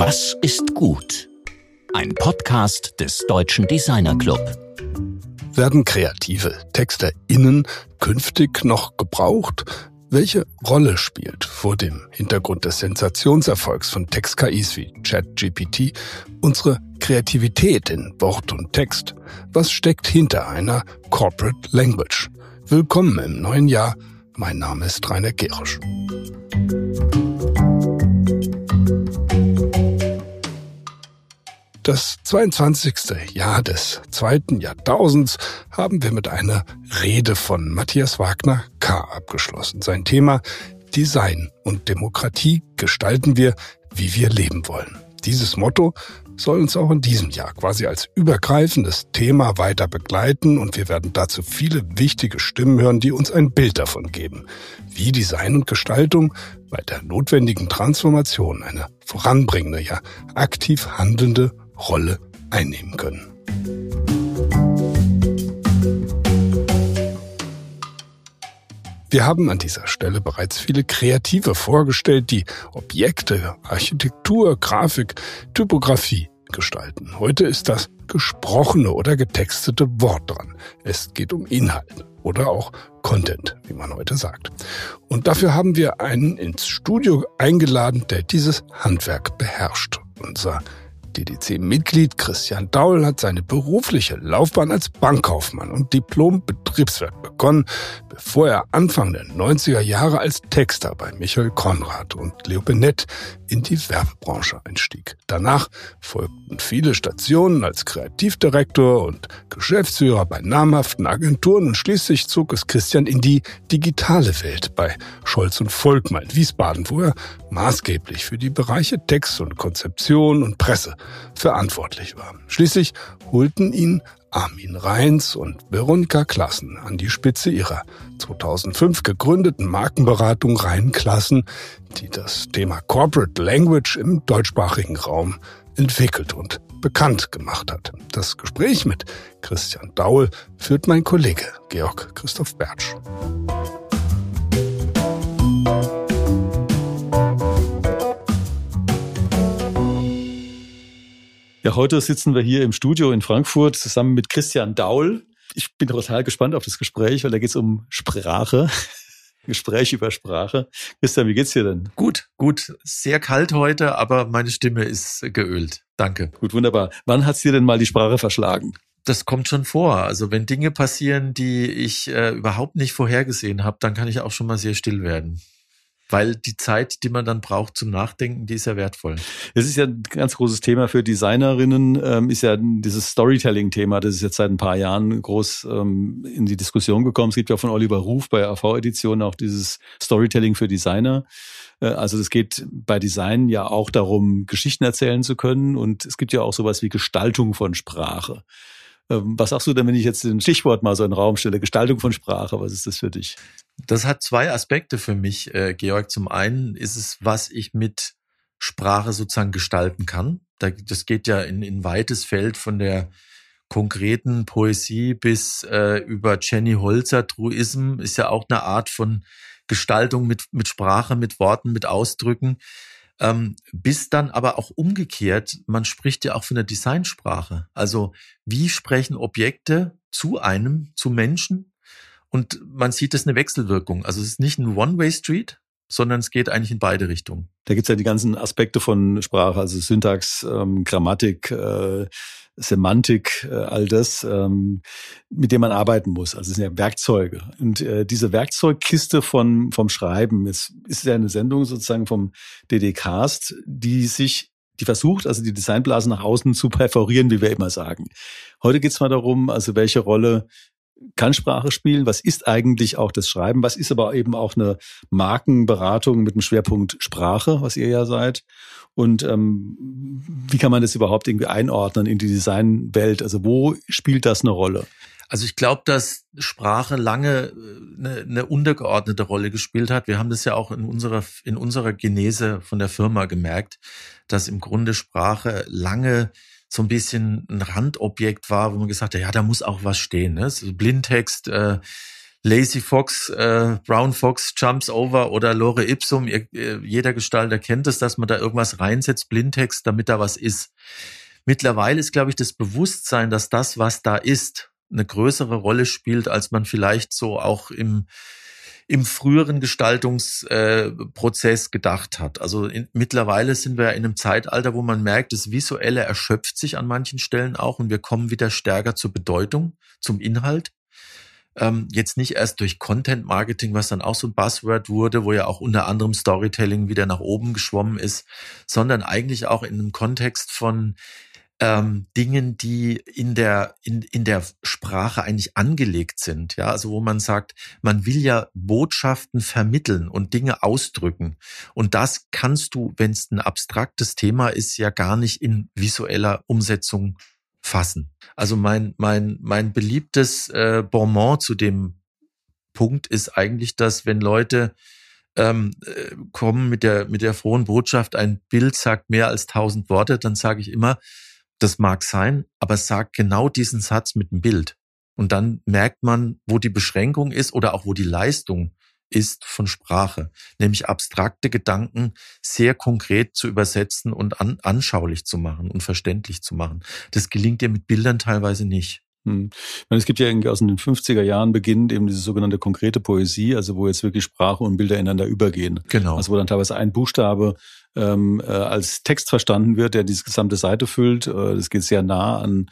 Was ist gut? Ein Podcast des Deutschen Designer Club. Werden kreative TexterInnen künftig noch gebraucht? Welche Rolle spielt vor dem Hintergrund des Sensationserfolgs von Text-KIs wie ChatGPT unsere Kreativität in Wort und Text? Was steckt hinter einer Corporate Language? Willkommen im neuen Jahr. Mein Name ist Rainer Gerisch. Das 22. Jahr des zweiten Jahrtausends haben wir mit einer Rede von Matthias Wagner K. abgeschlossen. Sein Thema Design und Demokratie gestalten wir, wie wir leben wollen. Dieses Motto soll uns auch in diesem Jahr quasi als übergreifendes Thema weiter begleiten und wir werden dazu viele wichtige Stimmen hören, die uns ein Bild davon geben, wie Design und Gestaltung bei der notwendigen Transformation eine voranbringende, ja aktiv handelnde Rolle einnehmen können. Wir haben an dieser Stelle bereits viele Kreative vorgestellt, die Objekte, Architektur, Grafik, Typografie gestalten. Heute ist das gesprochene oder getextete Wort dran. Es geht um Inhalt oder auch Content, wie man heute sagt. Und dafür haben wir einen ins Studio eingeladen, der dieses Handwerk beherrscht. Unser DDC-Mitglied Christian Daul hat seine berufliche Laufbahn als Bankkaufmann und Diplom-Betriebswirt begonnen, bevor er Anfang der 90er Jahre als Texter bei Michael Konrad und Leo Benett in die Werbebranche einstieg. Danach folgten viele Stationen als Kreativdirektor und Geschäftsführer bei namhaften Agenturen und schließlich zog es Christian in die digitale Welt bei Scholz und Volkmann in Wiesbaden, wo er maßgeblich für die Bereiche Text und Konzeption und Presse verantwortlich war. Schließlich holten ihn Armin Reins und Veronika Klassen an die Spitze ihrer 2005 gegründeten Markenberatung Rheinklassen, die das Thema Corporate Language im deutschsprachigen Raum entwickelt und bekannt gemacht hat. Das Gespräch mit Christian Daul führt mein Kollege Georg Christoph Bertsch. Ja, heute sitzen wir hier im Studio in Frankfurt zusammen mit Christian Daul. Ich bin total gespannt auf das Gespräch, weil da geht es um Sprache. Gespräch über Sprache. Christian, wie geht's dir denn? Gut, gut. Sehr kalt heute, aber meine Stimme ist geölt. Danke. Gut, wunderbar. Wann hat's dir denn mal die Sprache verschlagen? Das kommt schon vor. Also wenn Dinge passieren, die ich äh, überhaupt nicht vorhergesehen habe, dann kann ich auch schon mal sehr still werden weil die Zeit, die man dann braucht zum Nachdenken, die ist ja wertvoll. Es ist ja ein ganz großes Thema für Designerinnen, ähm, ist ja dieses Storytelling-Thema, das ist jetzt seit ein paar Jahren groß ähm, in die Diskussion gekommen. Es gibt ja von Oliver Ruf bei AV-Edition auch dieses Storytelling für Designer. Äh, also es geht bei Design ja auch darum, Geschichten erzählen zu können und es gibt ja auch sowas wie Gestaltung von Sprache. Ähm, was sagst du denn, wenn ich jetzt ein Stichwort mal so in den Raum stelle? Gestaltung von Sprache, was ist das für dich? Das hat zwei Aspekte für mich, äh, Georg. Zum einen ist es, was ich mit Sprache sozusagen gestalten kann. das geht ja in, in weites Feld von der konkreten Poesie bis äh, über Jenny Holzer, Truism, ist ja auch eine Art von Gestaltung mit, mit Sprache, mit Worten, mit Ausdrücken. Ähm, bis dann aber auch umgekehrt, man spricht ja auch von der Designsprache. Also wie sprechen Objekte zu einem, zu Menschen? Und man sieht es eine Wechselwirkung. Also es ist nicht ein One-Way-Street, sondern es geht eigentlich in beide Richtungen. Da gibt's ja die ganzen Aspekte von Sprache, also Syntax, ähm, Grammatik, äh, Semantik, äh, all das, ähm, mit dem man arbeiten muss. Also es sind ja Werkzeuge. Und äh, diese Werkzeugkiste von, vom Schreiben, es ist ja eine Sendung sozusagen vom DD-Cast, die sich die versucht, also die Designblase nach außen zu perforieren, wie wir immer sagen. Heute geht's mal darum, also welche Rolle kann Sprache spielen, was ist eigentlich auch das Schreiben, was ist aber eben auch eine Markenberatung mit dem Schwerpunkt Sprache, was ihr ja seid. Und ähm, wie kann man das überhaupt irgendwie einordnen in die Designwelt? Also wo spielt das eine Rolle? Also ich glaube, dass Sprache lange eine, äh, eine untergeordnete Rolle gespielt hat. Wir haben das ja auch in unserer, in unserer Genese von der Firma gemerkt, dass im Grunde Sprache lange so ein bisschen ein Randobjekt war, wo man gesagt hat, ja, da muss auch was stehen. Ne? So Blindtext, äh, Lazy Fox, äh, Brown Fox jumps over oder Lore Ipsum. Ihr, jeder Gestalter kennt es, dass man da irgendwas reinsetzt, Blindtext, damit da was ist. Mittlerweile ist, glaube ich, das Bewusstsein, dass das, was da ist, eine größere Rolle spielt, als man vielleicht so auch im im früheren Gestaltungsprozess äh, gedacht hat. Also in, mittlerweile sind wir in einem Zeitalter, wo man merkt, das Visuelle erschöpft sich an manchen Stellen auch und wir kommen wieder stärker zur Bedeutung, zum Inhalt. Ähm, jetzt nicht erst durch Content Marketing, was dann auch so ein Buzzword wurde, wo ja auch unter anderem Storytelling wieder nach oben geschwommen ist, sondern eigentlich auch in einem Kontext von ähm, Dingen, die in der, in, in der Sprache eigentlich angelegt sind. Ja, also wo man sagt, man will ja Botschaften vermitteln und Dinge ausdrücken. Und das kannst du, wenn es ein abstraktes Thema ist, ja gar nicht in visueller Umsetzung fassen. Also mein, mein, mein beliebtes äh, Bonmot zu dem Punkt ist eigentlich, dass wenn Leute ähm, äh, kommen mit der, mit der frohen Botschaft, ein Bild sagt mehr als tausend Worte, dann sage ich immer, das mag sein, aber sag genau diesen Satz mit dem Bild. Und dann merkt man, wo die Beschränkung ist oder auch wo die Leistung ist von Sprache, nämlich abstrakte Gedanken sehr konkret zu übersetzen und an, anschaulich zu machen und verständlich zu machen. Das gelingt dir mit Bildern teilweise nicht. Hm. Es gibt ja irgendwie aus den 50er Jahren beginnt eben diese sogenannte konkrete Poesie, also wo jetzt wirklich Sprache und Bilder ineinander übergehen. Genau. Also wo dann teilweise ein Buchstabe ähm, äh, als Text verstanden wird, der diese gesamte Seite füllt. Äh, das geht sehr nah an,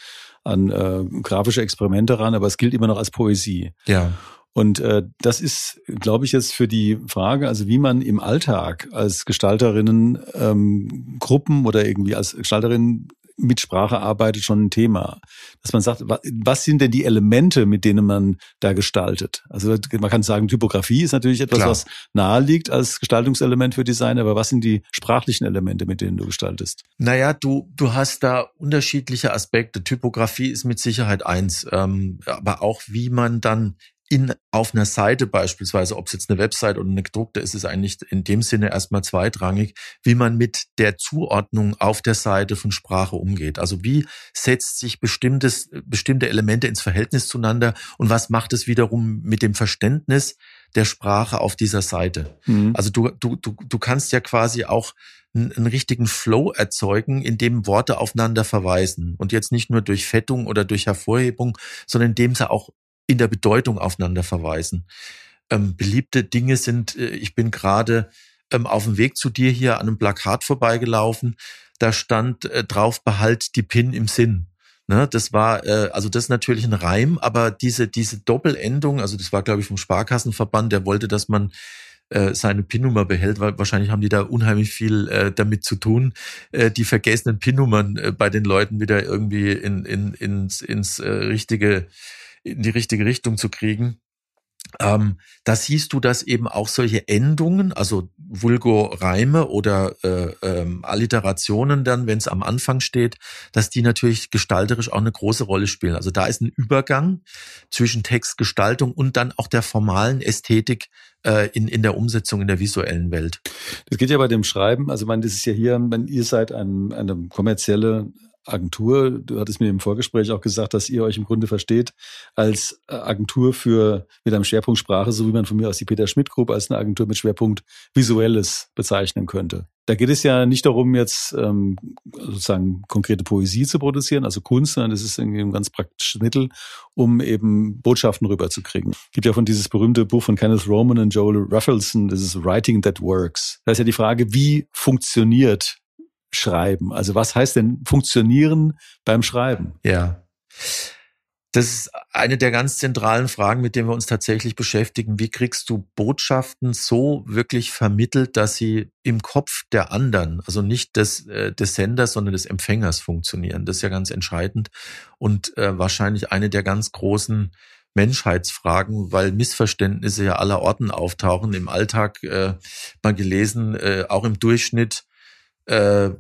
an äh, grafische Experimente ran, aber es gilt immer noch als Poesie. Ja. Und äh, das ist, glaube ich, jetzt für die Frage, also wie man im Alltag als Gestalterinnen ähm, Gruppen oder irgendwie als Gestalterin mit Sprache arbeitet, schon ein Thema. Dass man sagt, was sind denn die Elemente, mit denen man da gestaltet? Also man kann sagen, Typografie ist natürlich etwas, Klar. was nahe liegt als Gestaltungselement für Design, aber was sind die sprachlichen Elemente, mit denen du gestaltest? Naja, du, du hast da unterschiedliche Aspekte. Typografie ist mit Sicherheit eins, ähm, aber auch wie man dann in, auf einer Seite beispielsweise, ob es jetzt eine Website oder eine gedruckte ist, ist eigentlich in dem Sinne erstmal zweitrangig, wie man mit der Zuordnung auf der Seite von Sprache umgeht. Also wie setzt sich bestimmtes, bestimmte Elemente ins Verhältnis zueinander und was macht es wiederum mit dem Verständnis der Sprache auf dieser Seite? Mhm. Also du, du, du, du kannst ja quasi auch einen, einen richtigen Flow erzeugen, in dem Worte aufeinander verweisen und jetzt nicht nur durch Fettung oder durch Hervorhebung, sondern indem sie auch in der Bedeutung aufeinander verweisen. Ähm, beliebte Dinge sind, äh, ich bin gerade ähm, auf dem Weg zu dir hier an einem Plakat vorbeigelaufen. Da stand äh, drauf, behalt die Pin im Sinn. Ne, das war, äh, also das ist natürlich ein Reim, aber diese, diese Doppelendung, also das war, glaube ich, vom Sparkassenverband, der wollte, dass man äh, seine PIN-Nummer behält, weil wahrscheinlich haben die da unheimlich viel äh, damit zu tun, äh, die vergessenen PIN-Nummern äh, bei den Leuten wieder irgendwie in, in, ins, ins äh, richtige in die richtige Richtung zu kriegen. Ähm, da siehst du, dass eben auch solche Endungen, also Vulgo-Reime oder äh, ähm, Alliterationen dann, wenn es am Anfang steht, dass die natürlich gestalterisch auch eine große Rolle spielen. Also da ist ein Übergang zwischen Textgestaltung und dann auch der formalen Ästhetik äh, in, in der Umsetzung in der visuellen Welt. Das geht ja bei dem Schreiben, also man, das ist ja hier, wenn ihr seid ein, eine kommerzielle Agentur. Du hattest mir im Vorgespräch auch gesagt, dass ihr euch im Grunde versteht als äh, Agentur für mit einem Schwerpunkt Sprache, so wie man von mir aus die Peter Schmidt Group als eine Agentur mit Schwerpunkt Visuelles bezeichnen könnte. Da geht es ja nicht darum, jetzt ähm, sozusagen konkrete Poesie zu produzieren, also Kunst, sondern das ist irgendwie ein ganz praktisches Mittel, um eben Botschaften rüberzukriegen. Es gibt ja von dieses berühmte Buch von Kenneth Roman und Joel Ruffelson, das ist Writing That Works. Da ist ja die Frage, wie funktioniert Schreiben? Also was heißt denn funktionieren beim Schreiben? Ja. Das ist eine der ganz zentralen Fragen, mit denen wir uns tatsächlich beschäftigen. Wie kriegst du Botschaften so wirklich vermittelt, dass sie im Kopf der anderen, also nicht des, äh, des Senders, sondern des Empfängers funktionieren? Das ist ja ganz entscheidend und äh, wahrscheinlich eine der ganz großen Menschheitsfragen, weil Missverständnisse ja aller Orten auftauchen. Im Alltag äh, mal gelesen, äh, auch im Durchschnitt äh,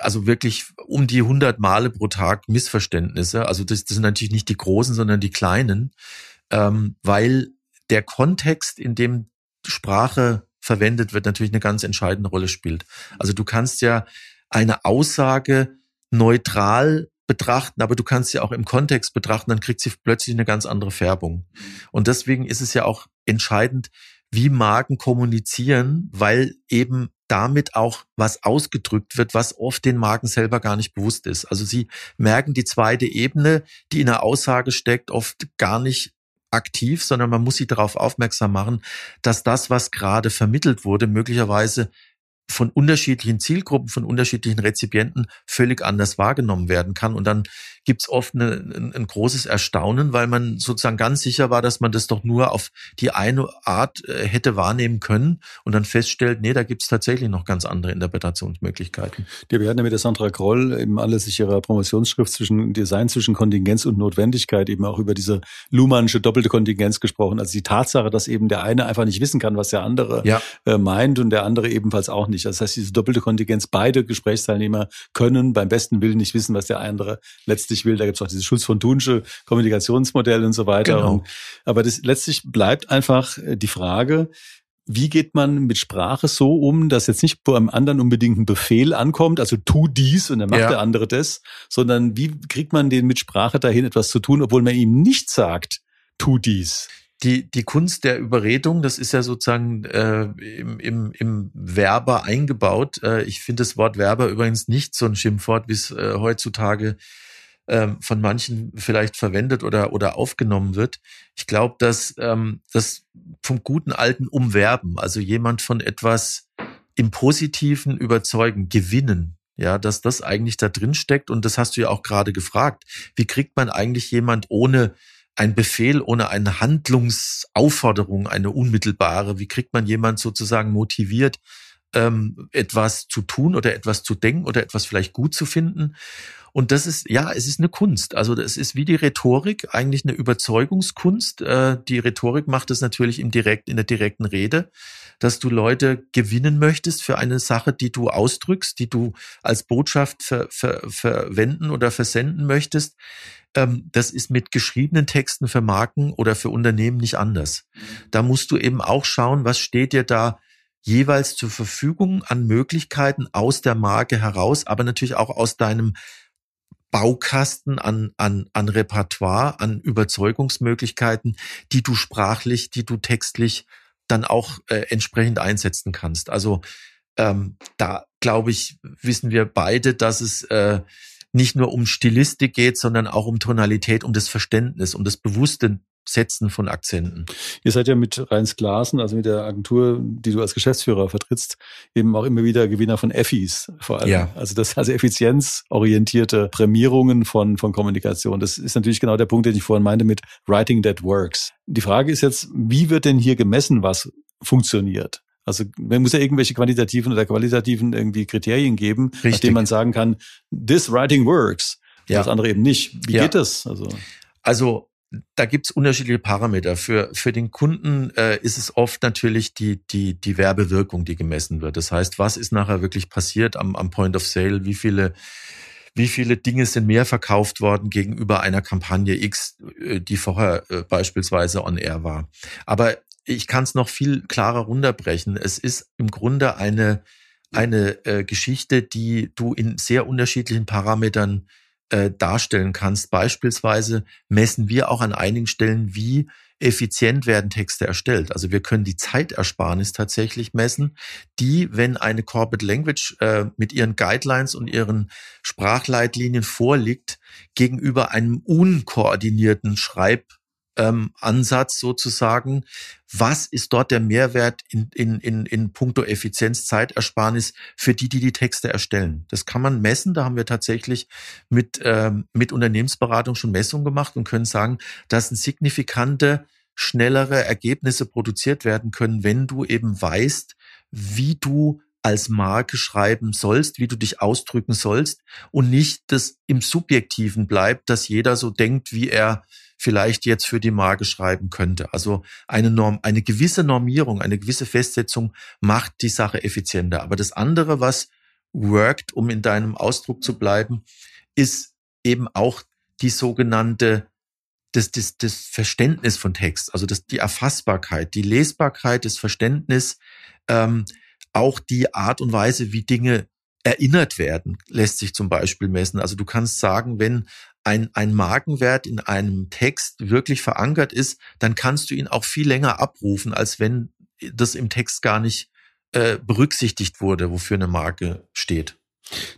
also wirklich um die 100 Male pro Tag Missverständnisse. Also das, das sind natürlich nicht die großen, sondern die kleinen, ähm, weil der Kontext, in dem Sprache verwendet wird, natürlich eine ganz entscheidende Rolle spielt. Also du kannst ja eine Aussage neutral betrachten, aber du kannst sie auch im Kontext betrachten, dann kriegt sie plötzlich eine ganz andere Färbung. Und deswegen ist es ja auch entscheidend, wie Marken kommunizieren, weil eben damit auch was ausgedrückt wird, was oft den Marken selber gar nicht bewusst ist. Also sie merken die zweite Ebene, die in der Aussage steckt, oft gar nicht aktiv, sondern man muss sie darauf aufmerksam machen, dass das, was gerade vermittelt wurde, möglicherweise von unterschiedlichen Zielgruppen, von unterschiedlichen Rezipienten völlig anders wahrgenommen werden kann. Und dann gibt's oft eine, ein, ein, großes Erstaunen, weil man sozusagen ganz sicher war, dass man das doch nur auf die eine Art äh, hätte wahrnehmen können und dann feststellt, nee, da gibt's tatsächlich noch ganz andere Interpretationsmöglichkeiten. Ja, wir hatten ja mit der Sandra Kroll eben anlässlich ihrer Promotionsschrift zwischen Design zwischen Kontingenz und Notwendigkeit eben auch über diese Luhmannsche doppelte Kontingenz gesprochen. Also die Tatsache, dass eben der eine einfach nicht wissen kann, was der andere ja. äh, meint und der andere ebenfalls auch nicht. Das heißt, diese doppelte Kontingenz, beide Gesprächsteilnehmer können beim besten Willen nicht wissen, was der andere letztlich letztlich will. Da gibt es auch dieses Schulz von Thunsche Kommunikationsmodell und so weiter. Genau. Und, aber das letztlich bleibt einfach äh, die Frage, wie geht man mit Sprache so um, dass jetzt nicht beim anderen unbedingt ein Befehl ankommt, also tu dies und dann macht ja. der andere das, sondern wie kriegt man den mit Sprache dahin, etwas zu tun, obwohl man ihm nicht sagt, tu dies? Die, die Kunst der Überredung, das ist ja sozusagen äh, im, im, im Werber eingebaut. Äh, ich finde das Wort Werber übrigens nicht so ein Schimpfwort, wie es äh, heutzutage ähm, von manchen vielleicht verwendet oder, oder aufgenommen wird. Ich glaube, dass ähm, das vom guten alten Umwerben, also jemand von etwas im Positiven überzeugen, gewinnen, ja, dass das eigentlich da drin steckt. Und das hast du ja auch gerade gefragt. Wie kriegt man eigentlich jemand ohne ein Befehl, ohne eine Handlungsaufforderung, eine unmittelbare, wie kriegt man jemand sozusagen motiviert, ähm, etwas zu tun oder etwas zu denken oder etwas vielleicht gut zu finden? Und das ist, ja, es ist eine Kunst. Also das ist wie die Rhetorik, eigentlich eine Überzeugungskunst. Äh, die Rhetorik macht es natürlich im direkt, in der direkten Rede, dass du Leute gewinnen möchtest für eine Sache, die du ausdrückst, die du als Botschaft ver, ver, verwenden oder versenden möchtest. Ähm, das ist mit geschriebenen Texten für Marken oder für Unternehmen nicht anders. Da musst du eben auch schauen, was steht dir da jeweils zur Verfügung an Möglichkeiten aus der Marke heraus, aber natürlich auch aus deinem Baukasten an, an, an Repertoire, an Überzeugungsmöglichkeiten, die du sprachlich, die du textlich dann auch äh, entsprechend einsetzen kannst. Also ähm, da glaube ich, wissen wir beide, dass es äh, nicht nur um Stilistik geht, sondern auch um Tonalität, um das Verständnis, um das bewusste Setzen von Akzenten. Ihr seid ja mit Reins Glasen, also mit der Agentur, die du als Geschäftsführer vertrittst, eben auch immer wieder Gewinner von Effis vor allem. Ja. Also das also effizienzorientierte Prämierungen von, von Kommunikation. Das ist natürlich genau der Punkt, den ich vorhin meinte mit Writing that works. Die Frage ist jetzt, wie wird denn hier gemessen, was funktioniert? Also man muss ja irgendwelche quantitativen oder qualitativen irgendwie Kriterien geben, Richtig. nachdem man sagen kann, this writing works. Ja. Das andere eben nicht. Wie ja. geht das? Also, also da gibt's unterschiedliche Parameter. Für, für den Kunden äh, ist es oft natürlich die, die, die Werbewirkung, die gemessen wird. Das heißt, was ist nachher wirklich passiert am, am Point of Sale? Wie viele, wie viele Dinge sind mehr verkauft worden gegenüber einer Kampagne X, äh, die vorher äh, beispielsweise on air war? Aber ich kann es noch viel klarer runterbrechen. Es ist im Grunde eine, eine äh, Geschichte, die du in sehr unterschiedlichen Parametern äh, darstellen kannst. Beispielsweise messen wir auch an einigen Stellen, wie effizient werden Texte erstellt. Also wir können die Zeitersparnis tatsächlich messen, die, wenn eine Corporate Language äh, mit ihren Guidelines und ihren Sprachleitlinien vorliegt, gegenüber einem unkoordinierten Schreib ähm, Ansatz sozusagen. Was ist dort der Mehrwert in, in, in, in puncto Effizienz, Zeitersparnis für die, die die Texte erstellen? Das kann man messen. Da haben wir tatsächlich mit, ähm, mit Unternehmensberatung schon Messungen gemacht und können sagen, dass ein signifikante schnellere Ergebnisse produziert werden können, wenn du eben weißt, wie du als Marke schreiben sollst, wie du dich ausdrücken sollst und nicht das im Subjektiven bleibt, dass jeder so denkt, wie er vielleicht jetzt für die Marke schreiben könnte. Also eine Norm, eine gewisse Normierung, eine gewisse Festsetzung macht die Sache effizienter. Aber das andere, was worked, um in deinem Ausdruck zu bleiben, ist eben auch die sogenannte das, das, das Verständnis von Text, also das, die Erfassbarkeit, die Lesbarkeit, das Verständnis, ähm, auch die Art und Weise, wie Dinge erinnert werden, lässt sich zum Beispiel messen. Also du kannst sagen, wenn ein, ein Markenwert in einem Text wirklich verankert ist, dann kannst du ihn auch viel länger abrufen, als wenn das im Text gar nicht äh, berücksichtigt wurde, wofür eine Marke steht.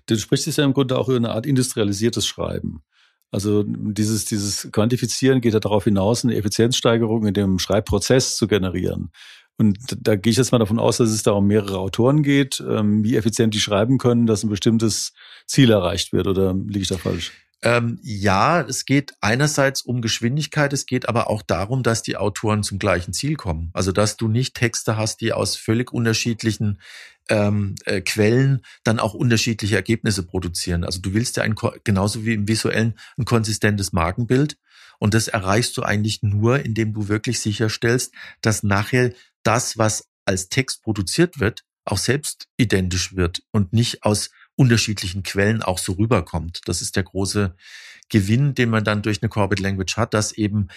Du sprichst es ja im Grunde auch über eine Art industrialisiertes Schreiben. Also dieses, dieses Quantifizieren geht ja darauf hinaus, eine Effizienzsteigerung in dem Schreibprozess zu generieren. Und da gehe ich jetzt mal davon aus, dass es da um mehrere Autoren geht, ähm, wie effizient die schreiben können, dass ein bestimmtes Ziel erreicht wird. Oder liege ich da falsch? Ähm, ja, es geht einerseits um Geschwindigkeit, es geht aber auch darum, dass die Autoren zum gleichen Ziel kommen. Also dass du nicht Texte hast, die aus völlig unterschiedlichen ähm, äh, Quellen dann auch unterschiedliche Ergebnisse produzieren. Also du willst ja ein, genauso wie im visuellen ein konsistentes Markenbild. Und das erreichst du eigentlich nur, indem du wirklich sicherstellst, dass nachher das, was als Text produziert wird, auch selbst identisch wird und nicht aus unterschiedlichen Quellen auch so rüberkommt. Das ist der große Gewinn, den man dann durch eine Corporate Language hat, dass eben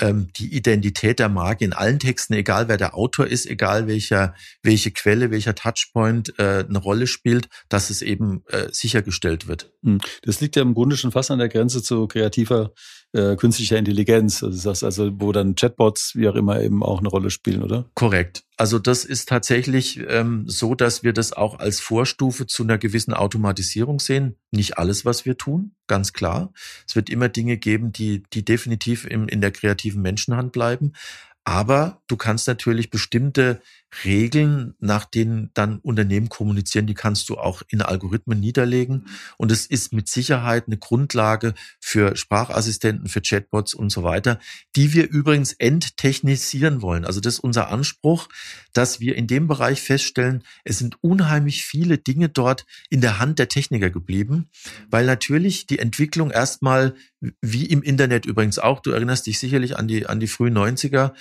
ähm, die Identität der Marke in allen Texten, egal wer der Autor ist, egal welcher, welche Quelle, welcher Touchpoint äh, eine Rolle spielt, dass es eben äh, sichergestellt wird. Hm. Das liegt ja im Grunde schon fast an der Grenze zu kreativer äh, künstlicher Intelligenz, also das also wo dann Chatbots wie auch immer eben auch eine Rolle spielen, oder? Korrekt. Also das ist tatsächlich ähm, so, dass wir das auch als Vorstufe zu einer gewissen Automatisierung sehen. Nicht alles, was wir tun, ganz klar. Es wird immer Dinge geben, die, die definitiv im, in der kreativen Menschenhand bleiben. Aber du kannst natürlich bestimmte Regeln, nach denen dann Unternehmen kommunizieren, die kannst du auch in Algorithmen niederlegen. Und es ist mit Sicherheit eine Grundlage für Sprachassistenten, für Chatbots und so weiter, die wir übrigens enttechnisieren wollen. Also das ist unser Anspruch, dass wir in dem Bereich feststellen, es sind unheimlich viele Dinge dort in der Hand der Techniker geblieben, weil natürlich die Entwicklung erstmal, wie im Internet übrigens auch, du erinnerst dich sicherlich an die, an die frühen 90er,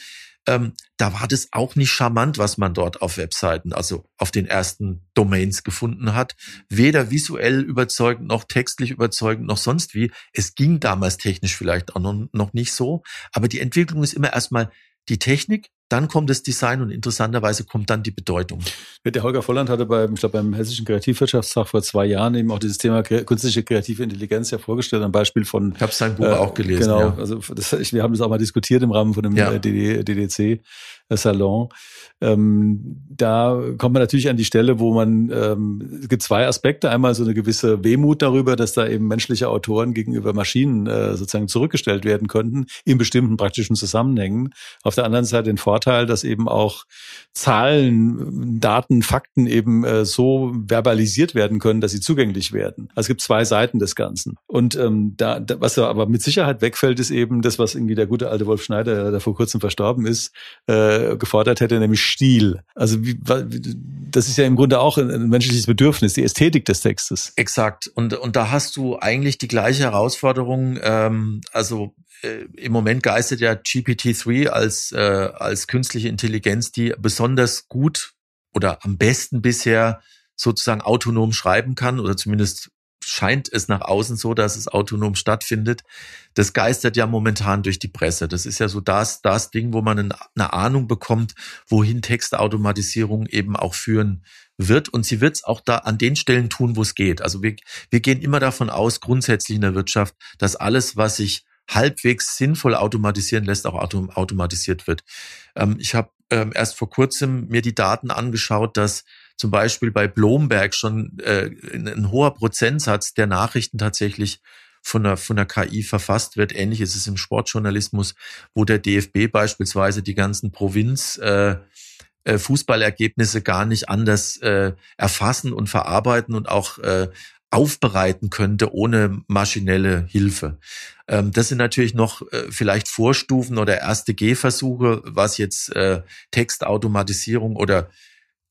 ähm, da war das auch nicht charmant, was man dort auf Webseiten, also auf den ersten Domains gefunden hat. Weder visuell überzeugend, noch textlich überzeugend, noch sonst wie. Es ging damals technisch vielleicht auch noch, noch nicht so. Aber die Entwicklung ist immer erstmal die Technik, dann kommt das Design und interessanterweise kommt dann die Bedeutung. Der Holger Volland hatte beim, ich glaube, beim Hessischen Kreativwirtschaftstag vor zwei Jahren eben auch dieses Thema künstliche kreative Intelligenz ja vorgestellt, ein Beispiel von. Ich habe sein Buch äh, auch gelesen. Genau, ja. also das, wir haben das auch mal diskutiert im Rahmen von dem ja. DDC. Salon. Ähm, da kommt man natürlich an die Stelle, wo man, ähm, es gibt zwei Aspekte. Einmal so eine gewisse Wehmut darüber, dass da eben menschliche Autoren gegenüber Maschinen äh, sozusagen zurückgestellt werden könnten in bestimmten praktischen Zusammenhängen. Auf der anderen Seite den Vorteil, dass eben auch Zahlen, Daten, Fakten eben äh, so verbalisiert werden können, dass sie zugänglich werden. Also es gibt zwei Seiten des Ganzen. Und ähm, da, da, was aber mit Sicherheit wegfällt, ist eben das, was irgendwie der gute alte Wolf Schneider, der vor kurzem verstorben ist, äh, gefordert hätte, nämlich Stil. Also wie, das ist ja im Grunde auch ein, ein menschliches Bedürfnis, die Ästhetik des Textes. Exakt. Und, und da hast du eigentlich die gleiche Herausforderung. Ähm, also äh, im Moment geistert ja GPT-3 als, äh, als künstliche Intelligenz, die besonders gut oder am besten bisher sozusagen autonom schreiben kann oder zumindest scheint es nach außen so, dass es autonom stattfindet. Das geistert ja momentan durch die Presse. Das ist ja so das, das Ding, wo man eine Ahnung bekommt, wohin Textautomatisierung eben auch führen wird. Und sie wird es auch da an den Stellen tun, wo es geht. Also wir, wir gehen immer davon aus, grundsätzlich in der Wirtschaft, dass alles, was sich halbwegs sinnvoll automatisieren lässt, auch autom automatisiert wird. Ähm, ich habe ähm, erst vor kurzem mir die Daten angeschaut, dass zum Beispiel bei Bloomberg schon äh, ein hoher Prozentsatz der Nachrichten tatsächlich von der, von der KI verfasst wird. Ähnlich ist es im Sportjournalismus, wo der DFB beispielsweise die ganzen Provinz äh, äh, Fußballergebnisse gar nicht anders äh, erfassen und verarbeiten und auch äh, aufbereiten könnte ohne maschinelle Hilfe. Ähm, das sind natürlich noch äh, vielleicht Vorstufen oder erste Gehversuche, was jetzt äh, Textautomatisierung oder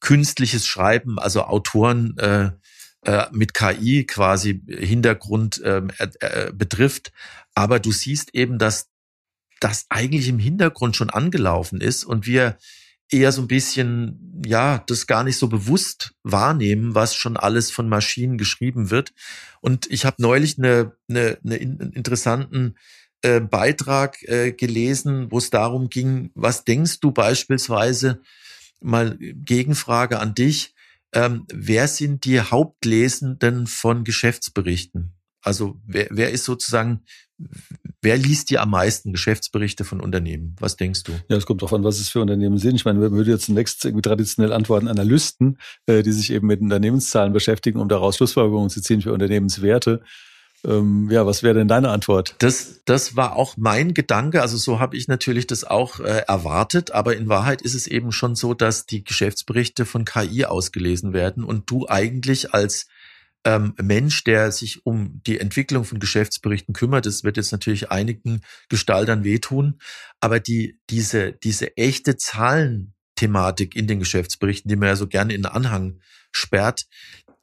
künstliches Schreiben, also Autoren äh, mit KI quasi Hintergrund äh, äh, betrifft. Aber du siehst eben, dass das eigentlich im Hintergrund schon angelaufen ist und wir eher so ein bisschen, ja, das gar nicht so bewusst wahrnehmen, was schon alles von Maschinen geschrieben wird. Und ich habe neulich eine, eine, eine interessanten äh, Beitrag äh, gelesen, wo es darum ging, was denkst du beispielsweise, mal Gegenfrage an dich. ähm, wer sind die Hauptlesenden von Geschäftsberichten? Also wer, wer ist sozusagen, wer liest die am meisten Geschäftsberichte von Unternehmen? Was denkst du? Ja, es kommt darauf an, was es für Unternehmen sind. Ich meine, man würde jetzt zunächst irgendwie traditionell antworten Analysten, äh, die sich eben mit Unternehmenszahlen beschäftigen, um daraus Schlussfolgerungen zu ziehen für Unternehmenswerte. Ähm, ja, was wäre denn deine Antwort? Das, das war auch mein Gedanke. Also so habe ich natürlich das auch äh, erwartet. Aber in Wahrheit ist es eben schon so, dass die Geschäftsberichte von KI ausgelesen werden und du eigentlich als ähm, Mensch, der sich um die Entwicklung von Geschäftsberichten kümmert, das wird jetzt natürlich einigen Gestaltern wehtun, aber die, diese, diese echte Zahlenthematik in den Geschäftsberichten, die man ja so gerne in den Anhang sperrt,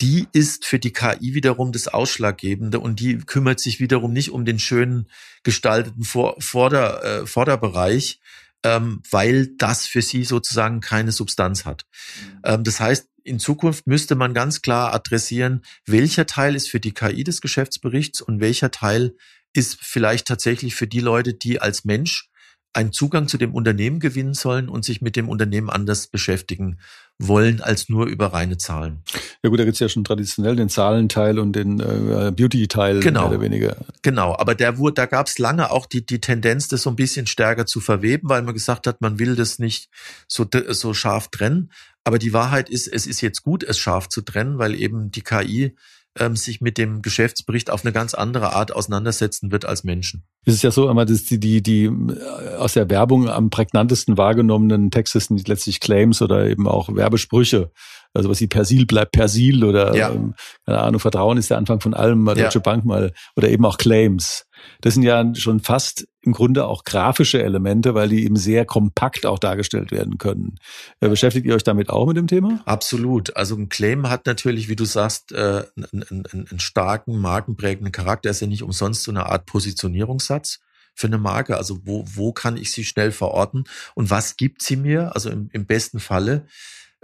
die ist für die KI wiederum das Ausschlaggebende und die kümmert sich wiederum nicht um den schönen gestalteten Vor Vorder, äh, Vorderbereich, ähm, weil das für sie sozusagen keine Substanz hat. Mhm. Ähm, das heißt, in Zukunft müsste man ganz klar adressieren, welcher Teil ist für die KI des Geschäftsberichts und welcher Teil ist vielleicht tatsächlich für die Leute, die als Mensch einen Zugang zu dem Unternehmen gewinnen sollen und sich mit dem Unternehmen anders beschäftigen wollen als nur über reine Zahlen. Ja gut, da gibt's ja schon traditionell den Zahlenteil und den äh, Beauty-Teil genau. mehr oder weniger. Genau, aber der wurde, da gab's lange auch die, die Tendenz, das so ein bisschen stärker zu verweben, weil man gesagt hat, man will das nicht so, so scharf trennen. Aber die Wahrheit ist, es ist jetzt gut, es scharf zu trennen, weil eben die KI ähm, sich mit dem Geschäftsbericht auf eine ganz andere Art auseinandersetzen wird als Menschen. Es ist ja so immer, dass die, die, die äh, aus der Werbung am prägnantesten wahrgenommenen Texte sind letztlich Claims oder eben auch Werbesprüche. Also was wie Persil bleibt Persil oder ja. ähm, keine Ahnung, Vertrauen ist der Anfang von allem, mal Deutsche ja. Bank mal oder eben auch Claims. Das sind ja schon fast im Grunde auch grafische Elemente, weil die eben sehr kompakt auch dargestellt werden können. Äh, beschäftigt ihr euch damit auch mit dem Thema? Absolut. Also ein Claim hat natürlich, wie du sagst, äh, einen, einen, einen starken, markenprägenden Charakter. Er ist ja nicht umsonst so eine Art Positionierungssatz für eine Marke? Also wo, wo kann ich sie schnell verorten und was gibt sie mir? Also im, im besten Falle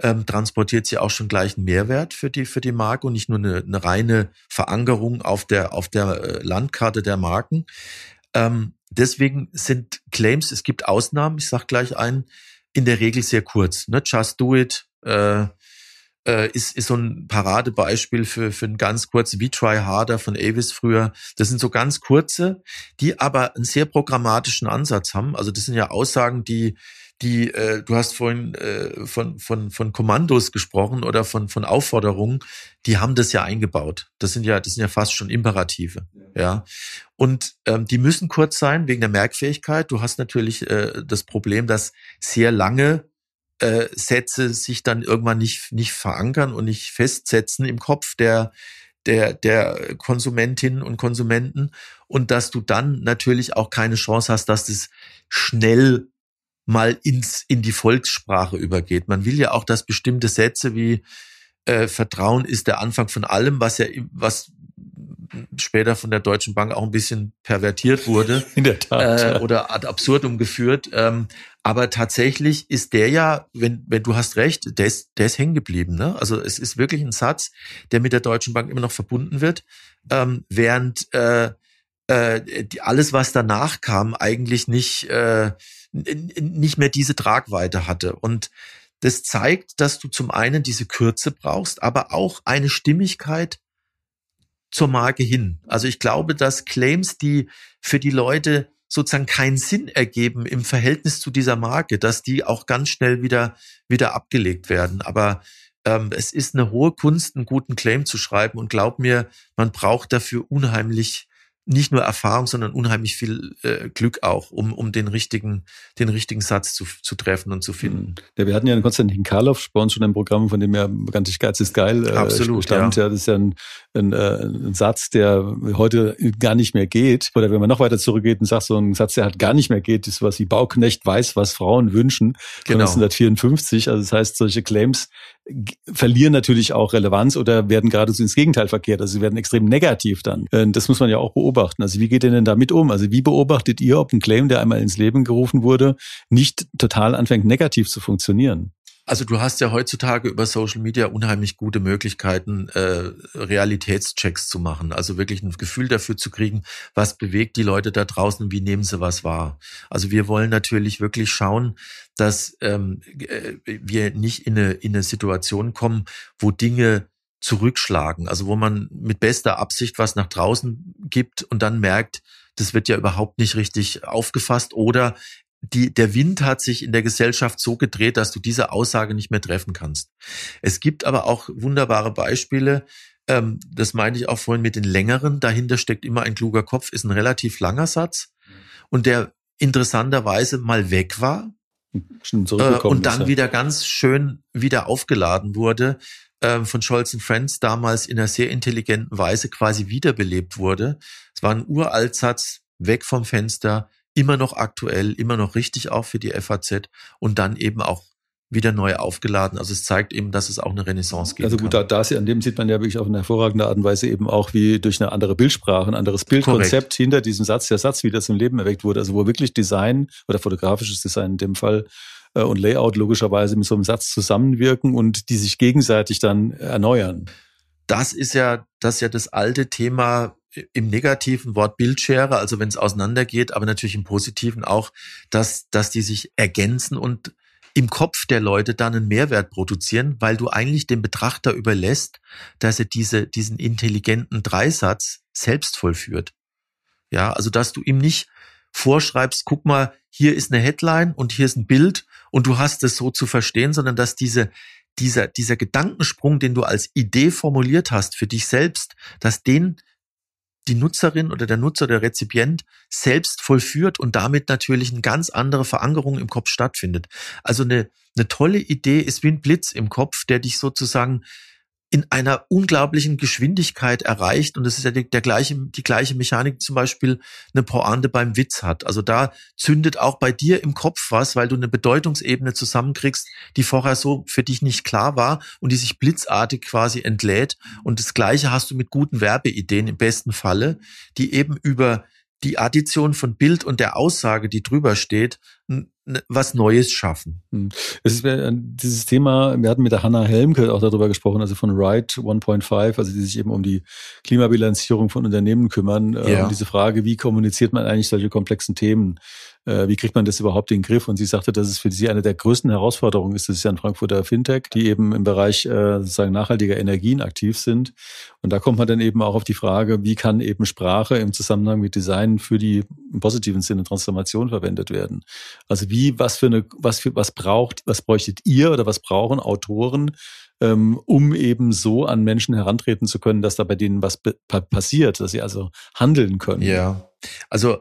ähm, transportiert sie auch schon gleich einen Mehrwert für die, für die Marke und nicht nur eine, eine reine Verankerung auf der, auf der äh, Landkarte der Marken. Ähm, deswegen sind Claims, es gibt Ausnahmen, ich sage gleich einen, in der Regel sehr kurz. Ne? Just do it äh, äh, ist, ist so ein Paradebeispiel für, für ein ganz kurz wie Try Harder von Avis früher. Das sind so ganz kurze, die aber einen sehr programmatischen Ansatz haben. Also das sind ja Aussagen, die die, äh, du hast vorhin äh, von, von, von Kommandos gesprochen oder von, von Aufforderungen, die haben das ja eingebaut. Das sind ja, das sind ja fast schon Imperative. Ja. ja. Und ähm, die müssen kurz sein wegen der Merkfähigkeit. Du hast natürlich äh, das Problem, dass sehr lange äh, Sätze sich dann irgendwann nicht, nicht verankern und nicht festsetzen im Kopf der, der, der Konsumentinnen und Konsumenten und dass du dann natürlich auch keine Chance hast, dass das schnell mal ins, in die Volkssprache übergeht. Man will ja auch, dass bestimmte Sätze wie äh, Vertrauen ist der Anfang von allem, was ja, was später von der Deutschen Bank auch ein bisschen pervertiert wurde. In der Tat. Äh, oder ad absurdum geführt. Ähm, aber tatsächlich ist der ja, wenn, wenn du hast recht, der ist, der ist hängen geblieben. Ne? Also es ist wirklich ein Satz, der mit der Deutschen Bank immer noch verbunden wird, ähm, während äh, äh, die, alles, was danach kam, eigentlich nicht äh, nicht mehr diese Tragweite hatte. Und das zeigt, dass du zum einen diese Kürze brauchst, aber auch eine Stimmigkeit zur Marke hin. Also ich glaube, dass Claims, die für die Leute sozusagen keinen Sinn ergeben im Verhältnis zu dieser Marke, dass die auch ganz schnell wieder, wieder abgelegt werden. Aber ähm, es ist eine hohe Kunst, einen guten Claim zu schreiben und glaub mir, man braucht dafür unheimlich nicht nur Erfahrung, sondern unheimlich viel äh, Glück auch, um, um den richtigen, den richtigen Satz zu, zu treffen und zu finden. Mhm. Ja, wir hatten ja einen Konstantin Karloff bei uns schon im Programm, von dem ja bekanntlich Geiz ist geil. Äh, Absolut, stammt. ja. ja. Das ist ja ein, ein, äh, ein Satz, der heute gar nicht mehr geht. Oder wenn man noch weiter zurückgeht und sagt, so ein Satz, der halt gar nicht mehr geht, ist was wie Bauknecht weiß, was Frauen wünschen. Genau. 1954. Also das heißt, solche Claims verlieren natürlich auch Relevanz oder werden geradezu ins Gegenteil verkehrt. Also sie werden extrem negativ dann. Äh, das muss man ja auch beobachten. Also wie geht ihr denn damit um? Also wie beobachtet ihr, ob ein Claim, der einmal ins Leben gerufen wurde, nicht total anfängt negativ zu funktionieren? Also du hast ja heutzutage über Social Media unheimlich gute Möglichkeiten, äh, Realitätschecks zu machen. Also wirklich ein Gefühl dafür zu kriegen, was bewegt die Leute da draußen, wie nehmen sie was wahr. Also wir wollen natürlich wirklich schauen, dass ähm, äh, wir nicht in eine, in eine Situation kommen, wo Dinge zurückschlagen. Also wo man mit bester Absicht was nach draußen gibt und dann merkt, das wird ja überhaupt nicht richtig aufgefasst oder die, der Wind hat sich in der Gesellschaft so gedreht, dass du diese Aussage nicht mehr treffen kannst. Es gibt aber auch wunderbare Beispiele. Ähm, das meinte ich auch vorhin mit den längeren. Dahinter steckt immer ein kluger Kopf, ist ein relativ langer Satz und der interessanterweise mal weg war äh, und dann ja. wieder ganz schön wieder aufgeladen wurde äh, von Scholz Friends damals in einer sehr intelligenten Weise quasi wiederbelebt wurde. Es war ein Uraltsatz, weg vom Fenster, immer noch aktuell, immer noch richtig auch für die FAZ und dann eben auch wieder neu aufgeladen. Also es zeigt eben, dass es auch eine Renaissance gibt. Also gut, da, da an dem sieht man ja wirklich auf eine hervorragende Art und Weise eben auch, wie durch eine andere Bildsprache, ein anderes Bildkonzept Korrekt. hinter diesem Satz, der Satz wieder zum Leben erweckt wurde. Also wo wirklich Design oder fotografisches Design in dem Fall äh, und Layout logischerweise mit so einem Satz zusammenwirken und die sich gegenseitig dann erneuern. Das ist ja, das ist ja das alte Thema im negativen Wort Bildschere, also wenn es auseinandergeht, aber natürlich im positiven auch, dass, dass die sich ergänzen und im Kopf der Leute dann einen Mehrwert produzieren, weil du eigentlich dem Betrachter überlässt, dass er diese, diesen intelligenten Dreisatz selbst vollführt. Ja, also dass du ihm nicht vorschreibst, guck mal, hier ist eine Headline und hier ist ein Bild und du hast es so zu verstehen, sondern dass diese, dieser, dieser Gedankensprung, den du als Idee formuliert hast für dich selbst, dass den die Nutzerin oder der Nutzer, der Rezipient selbst vollführt und damit natürlich eine ganz andere Verankerung im Kopf stattfindet. Also eine, eine tolle Idee ist wie ein Blitz im Kopf, der dich sozusagen in einer unglaublichen Geschwindigkeit erreicht. Und das ist ja die, der gleiche, die gleiche Mechanik, zum Beispiel eine Pointe beim Witz hat. Also da zündet auch bei dir im Kopf was, weil du eine Bedeutungsebene zusammenkriegst, die vorher so für dich nicht klar war und die sich blitzartig quasi entlädt. Und das Gleiche hast du mit guten Werbeideen im besten Falle, die eben über die Addition von Bild und der Aussage, die drüber steht, was Neues schaffen. Hm. Es ist dieses Thema, wir hatten mit der Hanna Helmke auch darüber gesprochen, also von Right 1.5, also die sich eben um die Klimabilanzierung von Unternehmen kümmern, äh, ja. um diese Frage, wie kommuniziert man eigentlich solche komplexen Themen? Äh, wie kriegt man das überhaupt in den Griff? Und sie sagte, dass es für sie eine der größten Herausforderungen ist. Das ist ja ein Frankfurter Fintech, die eben im Bereich äh, sozusagen nachhaltiger Energien aktiv sind. Und da kommt man dann eben auch auf die Frage, wie kann eben Sprache im Zusammenhang mit Design für die im positiven Sinne Transformation verwendet werden? Also wie, was für eine, was für, was braucht, was bräuchtet ihr oder was brauchen Autoren, ähm, um eben so an Menschen herantreten zu können, dass da bei denen was passiert, dass sie also handeln können? Ja, also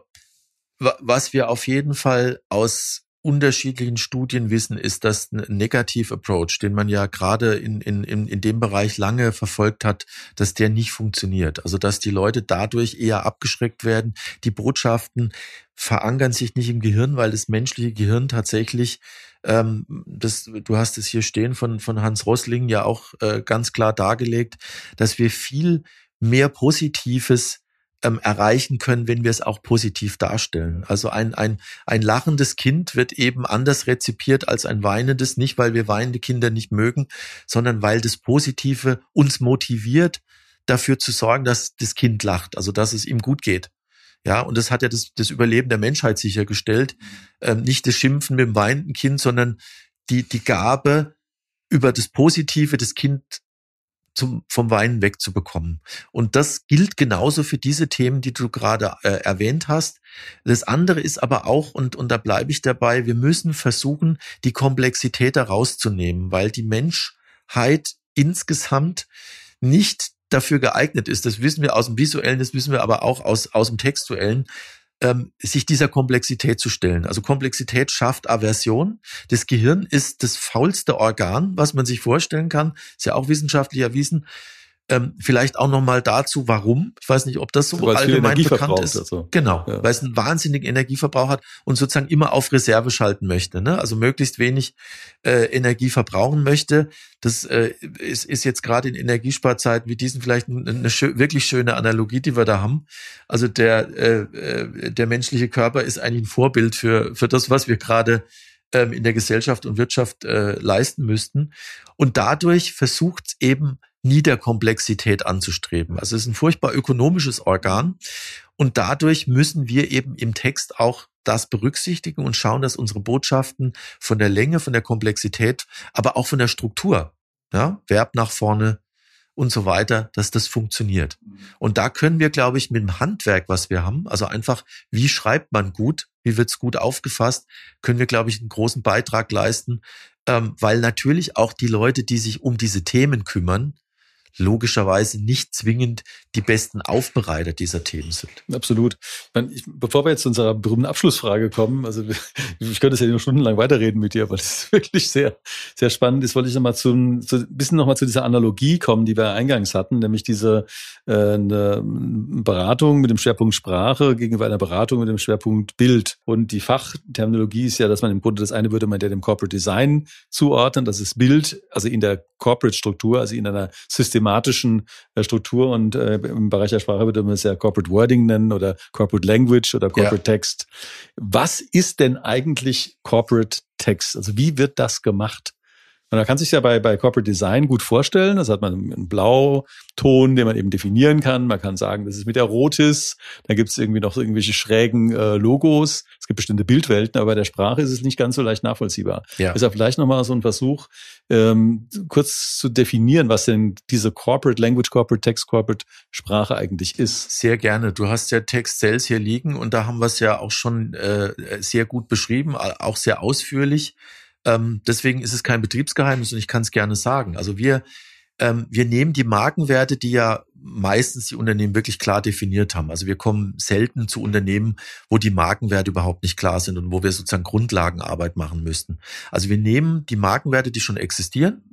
was wir auf jeden Fall aus unterschiedlichen Studien wissen, ist, dass ein Negativ Approach, den man ja gerade in, in, in, dem Bereich lange verfolgt hat, dass der nicht funktioniert. Also dass die Leute dadurch eher abgeschreckt werden. Die Botschaften verankern sich nicht im Gehirn, weil das menschliche Gehirn tatsächlich, ähm, das, du hast es hier stehen von, von Hans Rossling ja auch äh, ganz klar dargelegt, dass wir viel mehr Positives ähm, erreichen können, wenn wir es auch positiv darstellen. Also ein, ein, ein lachendes Kind wird eben anders rezipiert als ein weinendes, nicht weil wir weinende Kinder nicht mögen, sondern weil das Positive uns motiviert, dafür zu sorgen, dass das Kind lacht, also dass es ihm gut geht. Ja, und das hat ja das, das Überleben der Menschheit sichergestellt. Ähm, nicht das Schimpfen mit dem weinenden Kind, sondern die, die Gabe, über das Positive das Kind zum, vom Weinen wegzubekommen. Und das gilt genauso für diese Themen, die du gerade äh, erwähnt hast. Das andere ist aber auch, und, und da bleibe ich dabei, wir müssen versuchen, die Komplexität herauszunehmen, weil die Menschheit insgesamt nicht dafür geeignet ist. Das wissen wir aus dem Visuellen, das wissen wir aber auch aus, aus dem Textuellen, ähm, sich dieser Komplexität zu stellen. Also Komplexität schafft Aversion. Das Gehirn ist das faulste Organ, was man sich vorstellen kann. Ist ja auch wissenschaftlich erwiesen. Ähm, vielleicht auch noch mal dazu, warum. Ich weiß nicht, ob das so weil allgemein bekannt ist. Also. Genau, ja. weil es einen wahnsinnigen Energieverbrauch hat und sozusagen immer auf Reserve schalten möchte. Ne? Also möglichst wenig äh, Energie verbrauchen möchte. Das äh, ist, ist jetzt gerade in Energiesparzeiten wie diesen vielleicht eine, schö wirklich schöne Analogie, die wir da haben. Also der, äh, äh, der menschliche Körper ist eigentlich ein Vorbild für, für das, was wir gerade ähm, in der Gesellschaft und Wirtschaft äh, leisten müssten. Und dadurch versucht es eben nie der Komplexität anzustreben. Also es ist ein furchtbar ökonomisches Organ und dadurch müssen wir eben im Text auch das berücksichtigen und schauen, dass unsere Botschaften von der Länge, von der Komplexität, aber auch von der Struktur, ja, Verb nach vorne und so weiter, dass das funktioniert. Und da können wir, glaube ich, mit dem Handwerk, was wir haben, also einfach, wie schreibt man gut, wie wird's gut aufgefasst, können wir, glaube ich, einen großen Beitrag leisten, ähm, weil natürlich auch die Leute, die sich um diese Themen kümmern, logischerweise nicht zwingend die besten Aufbereiter dieser Themen sind. Absolut. Bevor wir jetzt zu unserer berühmten Abschlussfrage kommen, also ich könnte es ja nur stundenlang weiterreden mit dir, weil es wirklich sehr, sehr spannend ist, wollte ich nochmal zum, zu, ein bisschen nochmal zu dieser Analogie kommen, die wir eingangs hatten, nämlich diese äh, eine Beratung mit dem Schwerpunkt Sprache gegenüber einer Beratung mit dem Schwerpunkt Bild. Und die Fachterminologie ist ja, dass man im Grunde das eine würde man ja dem Corporate Design zuordnen, das ist Bild, also in der Corporate Struktur, also in einer systematischen äh, Struktur und äh, im Bereich der Sprache würde man es ja Corporate Wording nennen oder Corporate Language oder Corporate ja. Text. Was ist denn eigentlich Corporate Text? Also wie wird das gemacht? Und da kann sich ja bei, bei Corporate Design gut vorstellen. Das hat man einen Blauton, den man eben definieren kann. Man kann sagen, das ist mit der Rotis. Da gibt es irgendwie noch irgendwelche schrägen äh, Logos. Es gibt bestimmte Bildwelten, aber bei der Sprache ist es nicht ganz so leicht nachvollziehbar. Ja. Deshalb vielleicht nochmal so ein Versuch, ähm, kurz zu definieren, was denn diese Corporate Language, Corporate Text, Corporate Sprache eigentlich ist. Sehr gerne. Du hast ja Text Cells hier liegen und da haben wir es ja auch schon äh, sehr gut beschrieben, auch sehr ausführlich. Ähm, deswegen ist es kein Betriebsgeheimnis und ich kann es gerne sagen. Also wir, ähm, wir nehmen die Markenwerte, die ja meistens die Unternehmen wirklich klar definiert haben. Also wir kommen selten zu Unternehmen, wo die Markenwerte überhaupt nicht klar sind und wo wir sozusagen Grundlagenarbeit machen müssten. Also wir nehmen die Markenwerte, die schon existieren,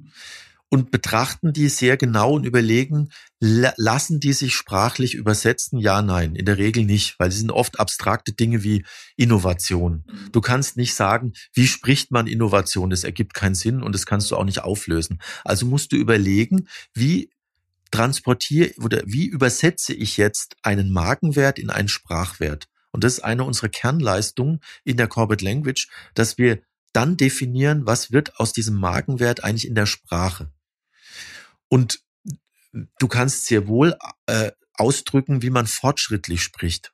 und betrachten die sehr genau und überlegen, lassen die sich sprachlich übersetzen? Ja, nein, in der Regel nicht, weil sie sind oft abstrakte Dinge wie Innovation. Mhm. Du kannst nicht sagen, wie spricht man Innovation? Das ergibt keinen Sinn und das kannst du auch nicht auflösen. Also musst du überlegen, wie transportiere oder wie übersetze ich jetzt einen Markenwert in einen Sprachwert? Und das ist eine unserer Kernleistungen in der Corporate Language, dass wir dann definieren, was wird aus diesem Markenwert eigentlich in der Sprache. Und du kannst sehr wohl äh, ausdrücken, wie man fortschrittlich spricht.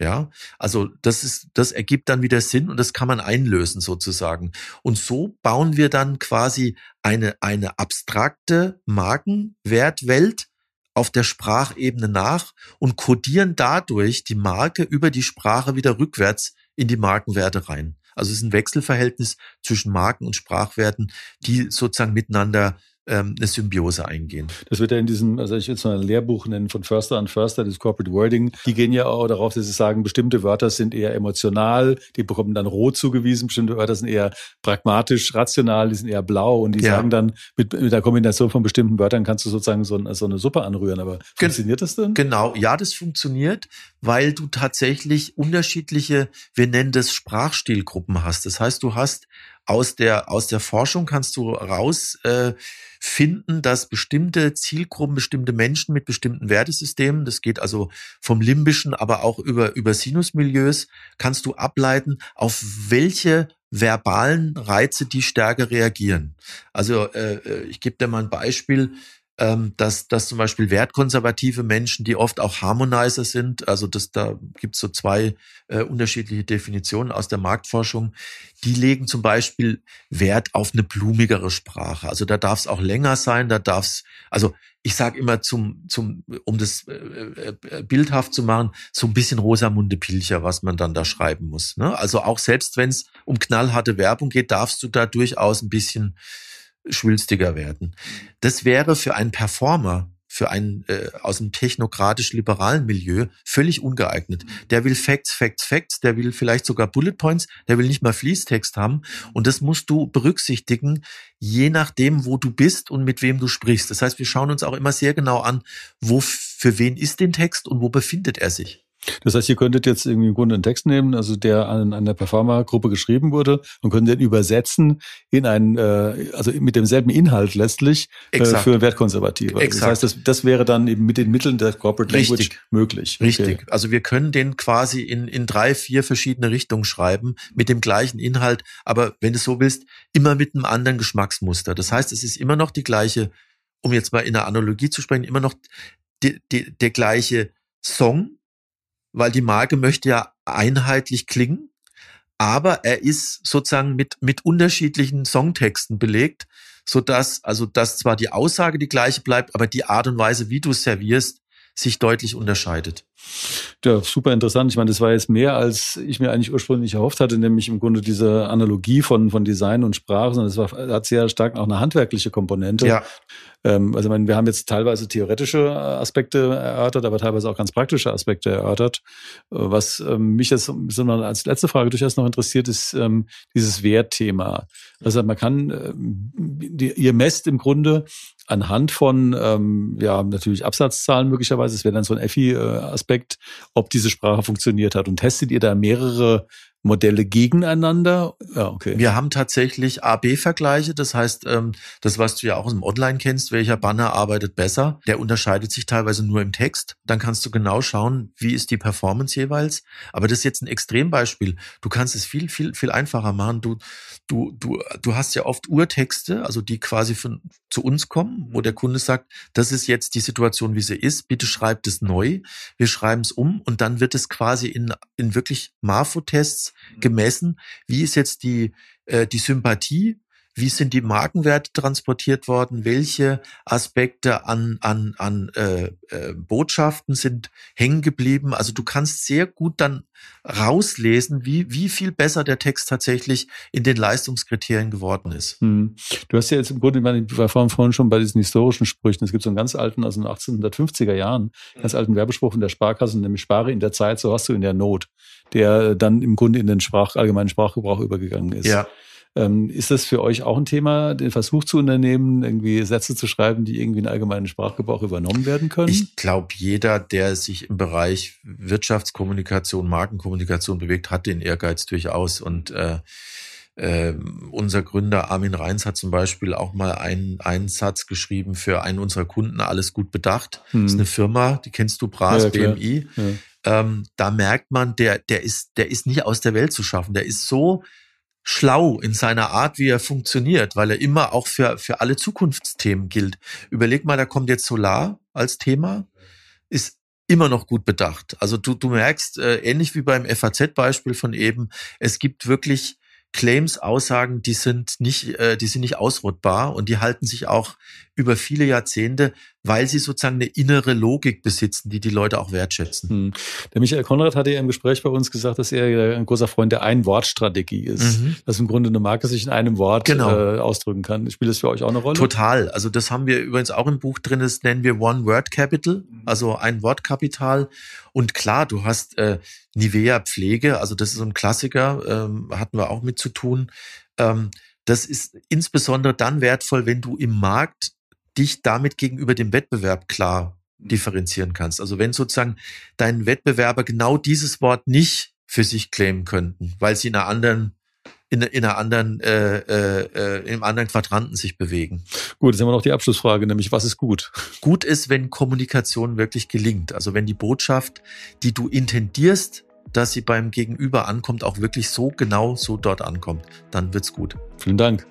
Ja, also das ist, das ergibt dann wieder Sinn und das kann man einlösen sozusagen. Und so bauen wir dann quasi eine, eine abstrakte Markenwertwelt auf der Sprachebene nach und kodieren dadurch die Marke über die Sprache wieder rückwärts in die Markenwerte rein. Also es ist ein Wechselverhältnis zwischen Marken und Sprachwerten, die sozusagen miteinander ähm, eine Symbiose eingehen. Das wird ja in diesem, also ich will es mal ein Lehrbuch nennen von Förster an Förster, das Corporate Wording, die gehen ja auch darauf, dass sie sagen, bestimmte Wörter sind eher emotional, die bekommen dann rot zugewiesen, bestimmte Wörter sind eher pragmatisch, rational, die sind eher blau und die ja. sagen dann, mit, mit der Kombination von bestimmten Wörtern kannst du sozusagen so, so eine Suppe anrühren. Aber funktioniert das denn? Genau, ja, das funktioniert, weil du tatsächlich unterschiedliche, wir nennen das Sprachstilgruppen hast. Das heißt, du hast aus der, aus der Forschung kannst du raus, äh, dass bestimmte Zielgruppen, bestimmte Menschen mit bestimmten Wertesystemen, das geht also vom limbischen, aber auch über, über Sinusmilieus, kannst du ableiten, auf welche verbalen Reize die stärker reagieren. Also äh, äh ich gebe dir mal ein Beispiel ähm, dass, dass zum Beispiel wertkonservative Menschen, die oft auch Harmonizer sind, also das, da gibt es so zwei äh, unterschiedliche Definitionen aus der Marktforschung, die legen zum Beispiel Wert auf eine blumigere Sprache. Also da darf es auch länger sein, da darf es, also ich sage immer zum, zum, um das äh, äh, bildhaft zu machen, so ein bisschen Rosamunde Pilcher, was man dann da schreiben muss. Ne? Also auch selbst wenn es um knallharte Werbung geht, darfst du da durchaus ein bisschen schwülstiger werden. Das wäre für einen Performer, für einen äh, aus dem technokratisch-liberalen Milieu völlig ungeeignet. Der will Facts, Facts, Facts, der will vielleicht sogar Bullet Points, der will nicht mal Fließtext haben. Und das musst du berücksichtigen, je nachdem, wo du bist und mit wem du sprichst. Das heißt, wir schauen uns auch immer sehr genau an, wo für wen ist den Text und wo befindet er sich. Das heißt, ihr könntet jetzt irgendwie im Grunde einen Text nehmen, also der an einer Performer-Gruppe geschrieben wurde und könntet den übersetzen in einen, äh, also mit demselben Inhalt letztlich äh, für Wertkonservative. Exakt. Das heißt, das, das wäre dann eben mit den Mitteln der Corporate Richtig. Language möglich. Richtig. Okay. Also wir können den quasi in, in drei, vier verschiedene Richtungen schreiben mit dem gleichen Inhalt, aber wenn du so willst, immer mit einem anderen Geschmacksmuster. Das heißt, es ist immer noch die gleiche um jetzt mal in der Analogie zu sprechen, immer noch die, die, der gleiche Song, weil die Marke möchte ja einheitlich klingen, aber er ist sozusagen mit, mit unterschiedlichen Songtexten belegt, so dass also dass zwar die Aussage die gleiche bleibt, aber die Art und Weise, wie du servierst, sich deutlich unterscheidet. Ja, super interessant. Ich meine, das war jetzt mehr, als ich mir eigentlich ursprünglich erhofft hatte, nämlich im Grunde diese Analogie von, von Design und Sprache, sondern es war, hat sehr stark auch eine handwerkliche Komponente. Ja. Ähm, also ich meine, wir haben jetzt teilweise theoretische Aspekte erörtert, aber teilweise auch ganz praktische Aspekte erörtert. Äh, was ähm, mich jetzt sondern als letzte Frage durchaus noch interessiert, ist ähm, dieses Wertthema. Also man kann, äh, die, ihr messt im Grunde anhand von, ähm, ja, natürlich Absatzzahlen möglicherweise, es wäre dann so ein EFI-Aspekt, ob diese Sprache funktioniert hat. Und testet ihr da mehrere Modelle gegeneinander? Ja, okay. Wir haben tatsächlich A-B-Vergleiche. Das heißt, ähm, das, was du ja auch im Online kennst, welcher Banner arbeitet besser, der unterscheidet sich teilweise nur im Text. Dann kannst du genau schauen, wie ist die Performance jeweils. Aber das ist jetzt ein Extrembeispiel. Du kannst es viel, viel, viel einfacher machen. Du, du, du, du hast ja oft Urtexte, also die quasi von, zu uns kommen, wo der Kunde sagt, das ist jetzt die Situation, wie sie ist. Bitte schreibt es neu. Wir schreiben es um und dann wird es quasi in, in wirklich Marfo-Tests gemessen, wie ist jetzt die, äh, die Sympathie wie sind die Markenwerte transportiert worden? Welche Aspekte an, an, an äh, äh, Botschaften sind hängen geblieben? Also du kannst sehr gut dann rauslesen, wie, wie viel besser der Text tatsächlich in den Leistungskriterien geworden ist. Hm. Du hast ja jetzt im Grunde, ich war vorhin schon bei diesen historischen Sprüchen. Es gibt so einen ganz alten, also in den 1850er Jahren, ganz alten Werbespruch von der Sparkasse, nämlich spare in der Zeit, so hast du in der Not, der dann im Grunde in den Sprach, allgemeinen Sprachgebrauch übergegangen ist. Ja. Ähm, ist das für euch auch ein Thema, den Versuch zu unternehmen, irgendwie Sätze zu schreiben, die irgendwie in allgemeinen Sprachgebrauch übernommen werden können? Ich glaube, jeder, der sich im Bereich Wirtschaftskommunikation, Markenkommunikation bewegt, hat den Ehrgeiz durchaus. Und äh, äh, unser Gründer Armin Reins hat zum Beispiel auch mal einen, einen Satz geschrieben für einen unserer Kunden, alles gut bedacht. Hm. Das ist eine Firma, die kennst du, Bras, ja, BMI. Ja. Ähm, da merkt man, der, der ist, der ist nicht aus der Welt zu schaffen. Der ist so schlau in seiner Art, wie er funktioniert, weil er immer auch für, für alle Zukunftsthemen gilt. Überleg mal, da kommt jetzt Solar als Thema, ist immer noch gut bedacht. Also du, du merkst, äh, ähnlich wie beim FAZ-Beispiel von eben, es gibt wirklich Claims, Aussagen, die sind nicht, äh, die sind nicht ausrottbar und die halten sich auch über viele Jahrzehnte, weil sie sozusagen eine innere Logik besitzen, die die Leute auch wertschätzen. Hm. Der Michael Konrad hatte ja im Gespräch bei uns gesagt, dass er ein großer Freund der Ein-Wort-Strategie ist. Mhm. Dass im Grunde eine Marke sich in einem Wort genau. äh, ausdrücken kann. Spielt das für euch auch eine Rolle? Total. Also das haben wir übrigens auch im Buch drin, das nennen wir One-Word-Capital, also ein Wortkapital. Und klar, du hast äh, Nivea Pflege, also das ist so ein Klassiker, ähm, hatten wir auch mit zu tun. Ähm, das ist insbesondere dann wertvoll, wenn du im Markt dich damit gegenüber dem Wettbewerb klar differenzieren kannst. Also wenn sozusagen dein Wettbewerber genau dieses Wort nicht für sich claimen könnten, weil sie in einer anderen in, in einer anderen, äh, äh, äh im anderen Quadranten sich bewegen. Gut, jetzt haben wir noch die Abschlussfrage, nämlich was ist gut? Gut ist, wenn Kommunikation wirklich gelingt. Also wenn die Botschaft, die du intendierst, dass sie beim Gegenüber ankommt, auch wirklich so genau so dort ankommt, dann wird's gut. Vielen Dank.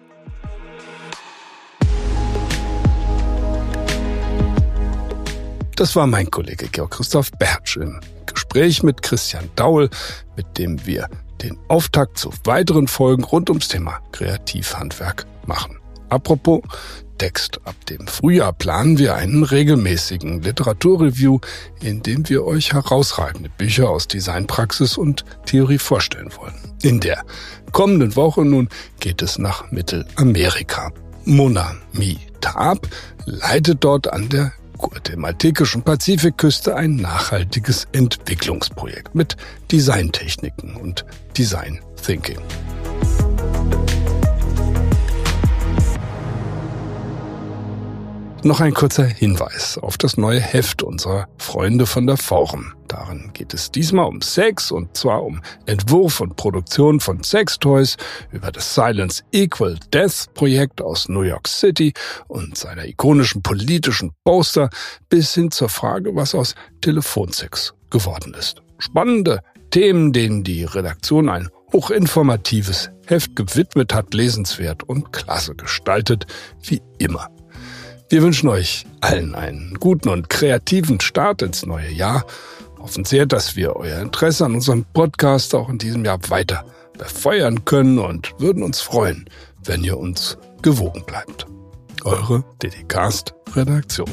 Das war mein Kollege Georg Christoph Bertsch im Gespräch mit Christian Daul, mit dem wir den Auftakt zu weiteren Folgen rund ums Thema Kreativhandwerk machen. Apropos Text, ab dem Frühjahr planen wir einen regelmäßigen Literaturreview, in dem wir euch herausragende Bücher aus Designpraxis und Theorie vorstellen wollen. In der kommenden Woche nun geht es nach Mittelamerika. Mona Mi Taab leitet dort an der guatemaltekischen Pazifikküste ein nachhaltiges Entwicklungsprojekt mit Designtechniken und Design Thinking. Noch ein kurzer Hinweis auf das neue Heft unserer Freunde von der Forum. Darin geht es diesmal um Sex und zwar um Entwurf und Produktion von Sextoys über das Silence Equal Death Projekt aus New York City und seiner ikonischen politischen Poster bis hin zur Frage, was aus Telefonsex geworden ist. Spannende Themen, denen die Redaktion ein hochinformatives Heft gewidmet hat, lesenswert und klasse gestaltet, wie immer. Wir wünschen euch allen einen guten und kreativen Start ins neue Jahr. Hoffen sehr, dass wir euer Interesse an unserem Podcast auch in diesem Jahr weiter befeuern können und würden uns freuen, wenn ihr uns gewogen bleibt. Eure DDcast Redaktion.